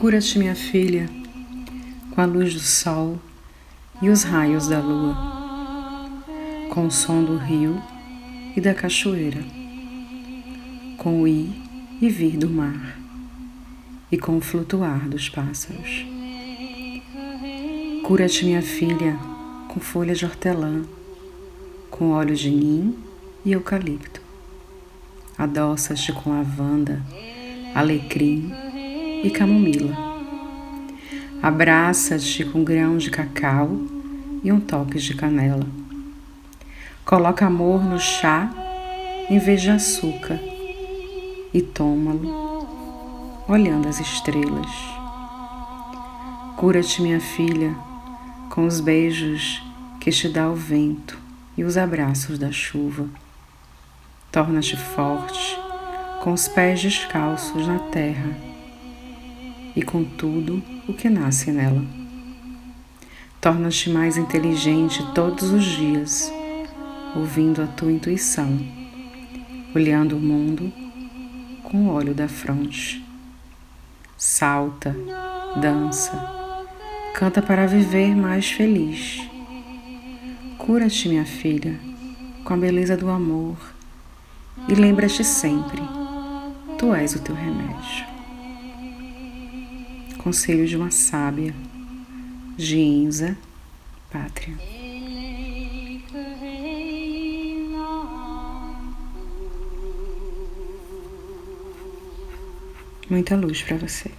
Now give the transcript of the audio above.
Cura-te, minha filha, com a luz do sol e os raios da lua, com o som do rio e da cachoeira, com o ir e vir do mar e com o flutuar dos pássaros. Cura-te, minha filha, com folha de hortelã, com óleo de nim e eucalipto. Adoças-te com lavanda, alecrim e camomila. Abraça-te com grão de cacau e um toque de canela. Coloca amor no chá em vez de açúcar e toma-lo olhando as estrelas. Cura-te, minha filha, com os beijos que te dá o vento e os abraços da chuva. Torna-te forte com os pés descalços na terra e com tudo o que nasce nela. Torna-te mais inteligente todos os dias, ouvindo a tua intuição, olhando o mundo com o olho da fronte. Salta, dança, canta para viver mais feliz. Cura-te, minha filha, com a beleza do amor e lembra-te sempre, tu és o teu remédio. Conselho de uma sábia, Ginza Pátria. Muita luz para você.